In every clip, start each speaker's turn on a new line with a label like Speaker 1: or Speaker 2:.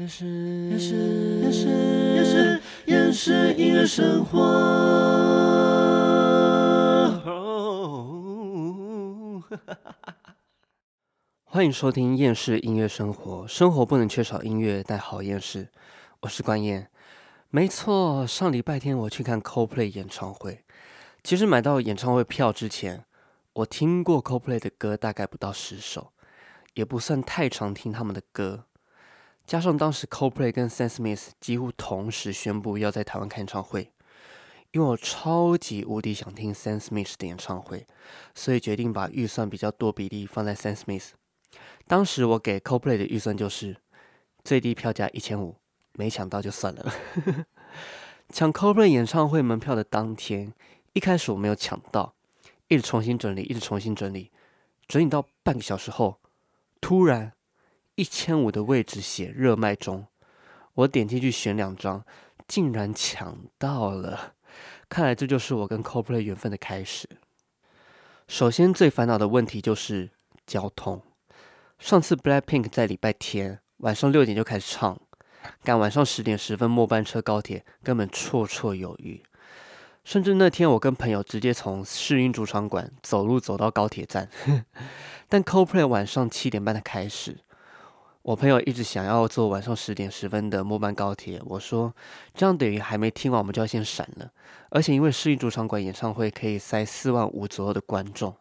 Speaker 1: 厌世，厌世，厌世，厌世，厌世音乐生活。欢迎收听厌世音乐生活，生活不能缺少音乐，但好厌世。我是关燕，没错，上礼拜天我去看 CoPlay 演唱会。其实买到演唱会票之前，我听过 CoPlay 的歌大概不到十首，也不算太常听他们的歌。加上当时 Coldplay 跟 Sam Smith 几乎同时宣布要在台湾开演唱会，因为我超级无敌想听 Sam Smith 的演唱会，所以决定把预算比较多比例放在 Sam Smith。当时我给 Coldplay 的预算就是最低票价一千五，没抢到就算了。抢 Coldplay 演唱会门票的当天，一开始我没有抢到，一直重新整理，一直重新整理，整理到半个小时后，突然一千五的位置写热卖中，我点进去选两张，竟然抢到了。看来这就是我跟 CoPlay 缘分的开始。首先最烦恼的问题就是交通。上次 Blackpink 在礼拜天晚上六点就开始唱，赶晚上十点十分末班车高铁根本绰绰有余。甚至那天我跟朋友直接从试音主场馆走路走到高铁站，但 CoPlay 晚上七点半的开始，我朋友一直想要坐晚上十点十分的末班高铁，我说这样等于还没听完我们就要先闪了。而且因为试音主场馆演唱会可以塞四万五左右的观众，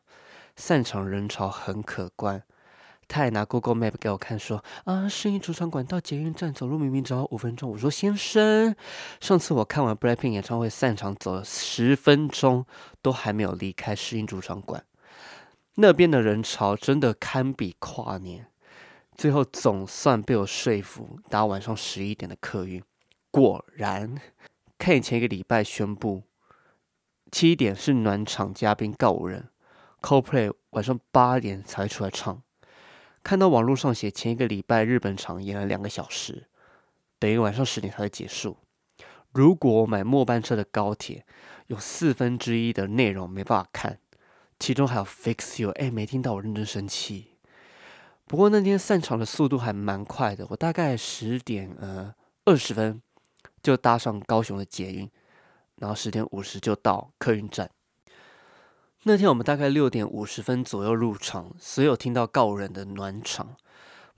Speaker 1: 散场人潮很可观。他还拿 Google Map 给我看，说：“啊，适应主场馆到捷运站走路明明只要五分钟。”我说：“先生，上次我看完 Blackpink 演唱会散场走了十分钟，都还没有离开适应主场馆，那边的人潮真的堪比跨年。”最后总算被我说服，搭晚上十一点的客运。果然，看前一个礼拜宣布，七点是暖场嘉宾告五人，CoPlay 晚上八点才出来唱。看到网络上写前一个礼拜日本场演了两个小时，等于晚上十点才会结束。如果买末班车的高铁，有四分之一的内容没办法看，其中还有 Fix You，哎，没听到我认真生气。不过那天散场的速度还蛮快的，我大概十点呃二十分就搭上高雄的捷运，然后十点五十就到客运站。那天我们大概六点五十分左右入场，所有听到告人的暖场。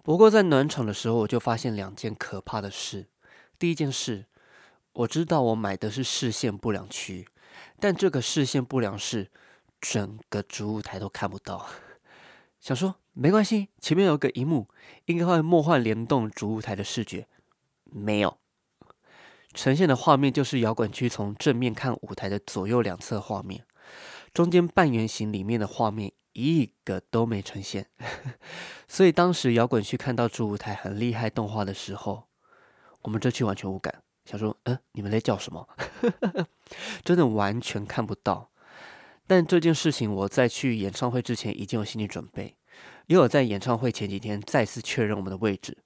Speaker 1: 不过在暖场的时候，我就发现两件可怕的事。第一件事，我知道我买的是视线不良区，但这个视线不良是整个主舞台都看不到。想说没关系，前面有个荧幕，应该会梦幻联动主舞台的视觉。没有，呈现的画面就是摇滚区从正面看舞台的左右两侧画面。中间半圆形里面的画面一个都没呈现，所以当时摇滚区看到主舞台很厉害动画的时候，我们这区完全无感，想说，嗯，你们在叫什么？真的完全看不到。但这件事情我在去演唱会之前已经有心理准备，也有在演唱会前几天再次确认我们的位置，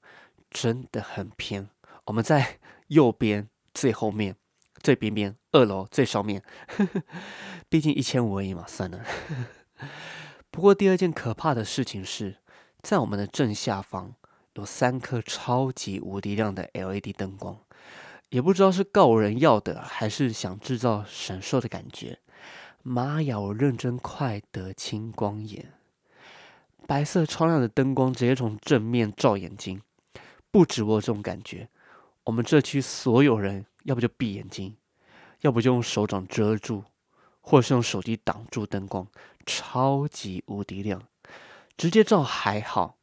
Speaker 1: 真的很偏，我们在 右边最后面。最边边，二楼最上面，毕竟一千五而已嘛，算了。不过第二件可怕的事情是，在我们的正下方有三颗超级无敌亮的 LED 灯光，也不知道是告人要的，还是想制造闪烁的感觉。妈呀，我认真快得青光眼，白色超亮的灯光直接从正面照眼睛，不止我这种感觉，我们这区所有人。要不就闭眼睛，要不就用手掌遮住，或者是用手机挡住灯光，超级无敌亮，直接照还好。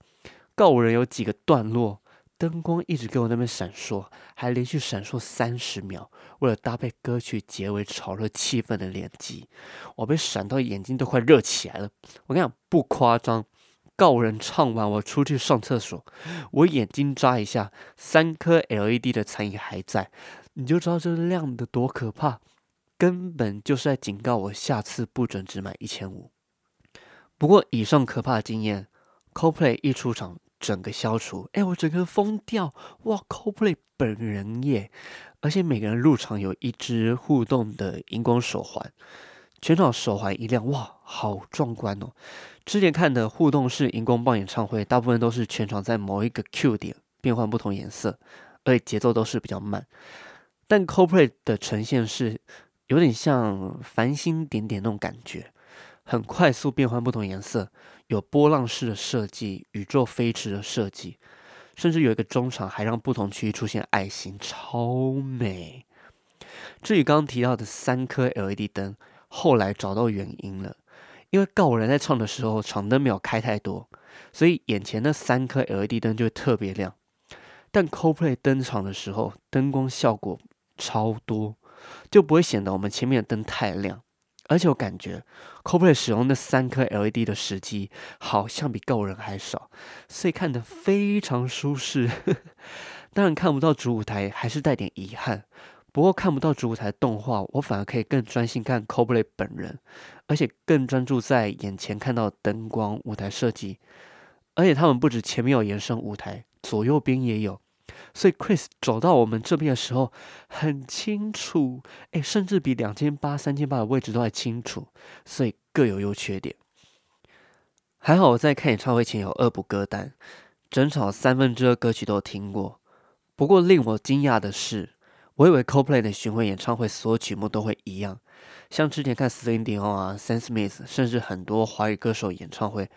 Speaker 1: 告五人有几个段落，灯光一直给我那边闪烁，还连续闪烁三十秒，为了搭配歌曲结尾炒热气氛的连击，我被闪到眼睛都快热起来了。我跟你讲不夸张，告人唱完我出去上厕所，我眼睛眨一下，三颗 LED 的残影还在。你就知道这亮的多可怕，根本就是在警告我下次不准只买一千五。不过以上可怕的经验，CoPlay 一出场整个消除，哎，我整个疯掉！哇，CoPlay 本人耶！而且每个人入场有一只互动的荧光手环，全场手环一亮，哇，好壮观哦！之前看的互动式荧光棒演唱会，大部分都是全场在某一个 Q 点变换不同颜色，而且节奏都是比较慢。但 CoPlay 的呈现是有点像繁星点点那种感觉，很快速变换不同颜色，有波浪式的设计，宇宙飞驰的设计，甚至有一个中场还让不同区域出现爱心，超美。至于刚刚提到的三颗 LED 灯，后来找到原因了，因为告五人在唱的时候场灯没有开太多，所以眼前那三颗 LED 灯就会特别亮。但 CoPlay 登场的时候，灯光效果超多，就不会显得我们前面的灯太亮。而且我感觉 CoPlay 使用那三颗 LED 的时机好像比够人还少，所以看得非常舒适。当然看不到主舞台，还是带点遗憾。不过看不到主舞台动画，我反而可以更专心看 c o p l a y 本人，而且更专注在眼前看到灯光、舞台设计。而且他们不止前面有延伸舞台，左右边也有，所以 Chris 走到我们这边的时候很清楚，哎，甚至比两千八、三千八的位置都还清楚，所以各有优缺点。还好我在看演唱会前有恶补歌单，整场三分之二歌曲都听过。不过令我惊讶的是。我以为 CoPlay 的巡回演唱会所有曲目都会一样，像之前看 Celine Dion 啊、Sam Smith，甚至很多华语歌手演唱会，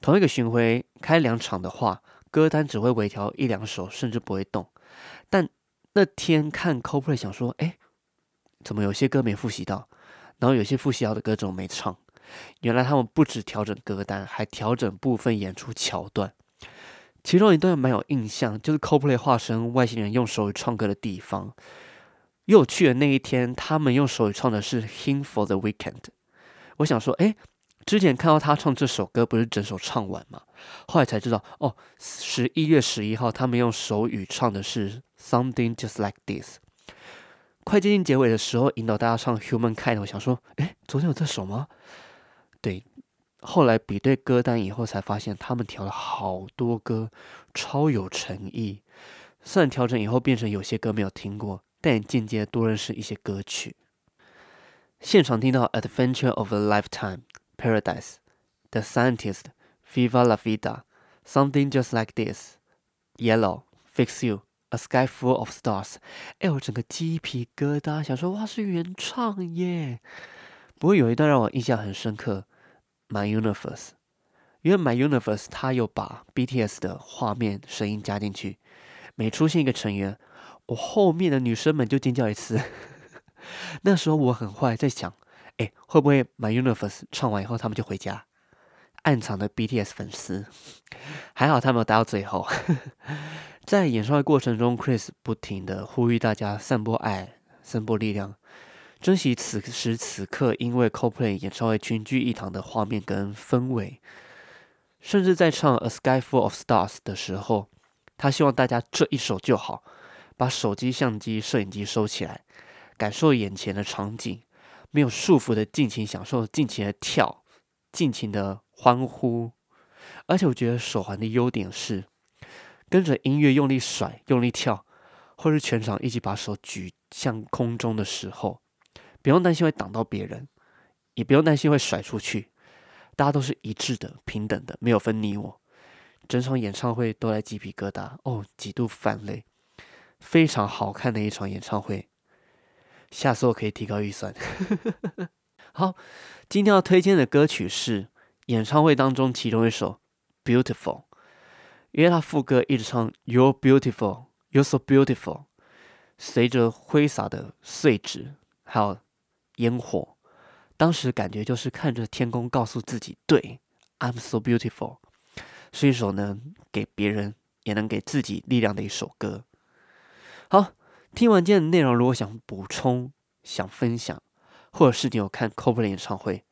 Speaker 1: 同一个巡回开两场的话，歌单只会微调一两首，甚至不会动。但那天看 CoPlay，想说，哎，怎么有些歌没复习到？然后有些复习到的歌怎么没唱？原来他们不止调整歌单，还调整部分演出桥段。其中一段蛮有印象，就是 CoPlay 化身外星人用手语唱歌的地方。又去的那一天，他们用手语唱的是《Him for the Weekend》。我想说，哎，之前看到他唱这首歌，不是整首唱完吗？后来才知道，哦，十一月十一号他们用手语唱的是《Something Just Like This》。快接近结尾的时候，引导大家唱《Human Kind》。我想说，哎，昨天有这首吗？对。后来比对歌单以后，才发现他们调了好多歌，超有诚意。虽然调整以后变成有些歌没有听过，但也间接多认识一些歌曲。现场听到《Adventure of a Lifetime》、《Paradise》、《The Scientist》、《Viva La Vida》、《Something Just Like This》、《Yellow》、《Fix You》、《A Sky Full of Stars》，哎，我整个鸡皮疙瘩，想说哇是原唱耶！不过有一段让我印象很深刻。My Universe，因为 My Universe 它有把 BTS 的画面声音加进去，每出现一个成员，我后面的女生们就尖叫一次。那时候我很坏，在想，哎，会不会 My Universe 唱完以后他们就回家？暗藏的 BTS 粉丝，还好他没有待到最后。在演唱会过程中，Chris 不停的呼吁大家散播爱，散播力量。珍惜此时此刻，因为 CoPlay 演唱会群聚一堂的画面跟氛围，甚至在唱《A Sky Full of Stars》的时候，他希望大家这一首就好，把手机、相机、摄影机收起来，感受眼前的场景，没有束缚的尽情享受，尽情的跳，尽情的欢呼。而且我觉得手环的优点是，跟着音乐用力甩、用力跳，或是全场一起把手举向空中的时候。不用担心会挡到别人，也不用担心会甩出去，大家都是一致的、平等的，没有分你我。整场演唱会都来鸡皮疙瘩哦，几度泛泪，非常好看的一场演唱会。下次我可以提高预算。好，今天要推荐的歌曲是演唱会当中其中一首《Beautiful》，因为他副歌一直唱 “You're beautiful, you're so beautiful”，随着挥洒的碎纸，还有。烟火，当时感觉就是看着天空，告诉自己：“对，I'm so beautiful。”是一首能给别人也能给自己力量的一首歌。好，听完今天的内容，如果想补充、想分享，或者是你有看 Coldplay 演唱会，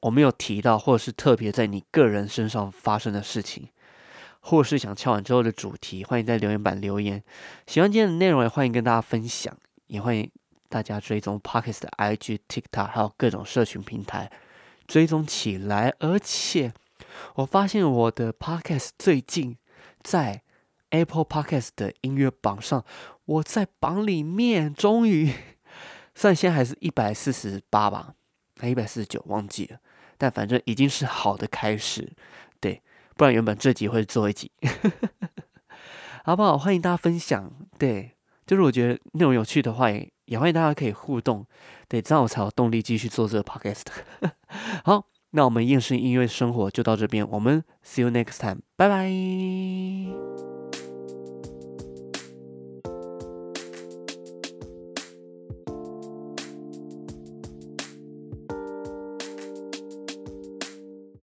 Speaker 1: 我没有提到，或者是特别在你个人身上发生的事情，或者是想敲完之后的主题，欢迎在留言板留言。喜欢今天的内容，也欢迎跟大家分享，也欢迎。大家追踪 Pockets 的 IG、TikTok，还有各种社群平台，追踪起来。而且我发现我的 Pockets 最近在 Apple Pockets 的音乐榜上，我在榜里面，终于，虽然现在还是一百四十八吧，还一百四十九，忘记了，但反正已经是好的开始。对，不然原本这集会做一集。好不好？欢迎大家分享，对，就是我觉得内容有趣的话，也也欢迎大家可以互动，对，这样我才有动力继续做这个 podcast。好，那我们厌世音乐生活就到这边，我们 see you next time，拜拜。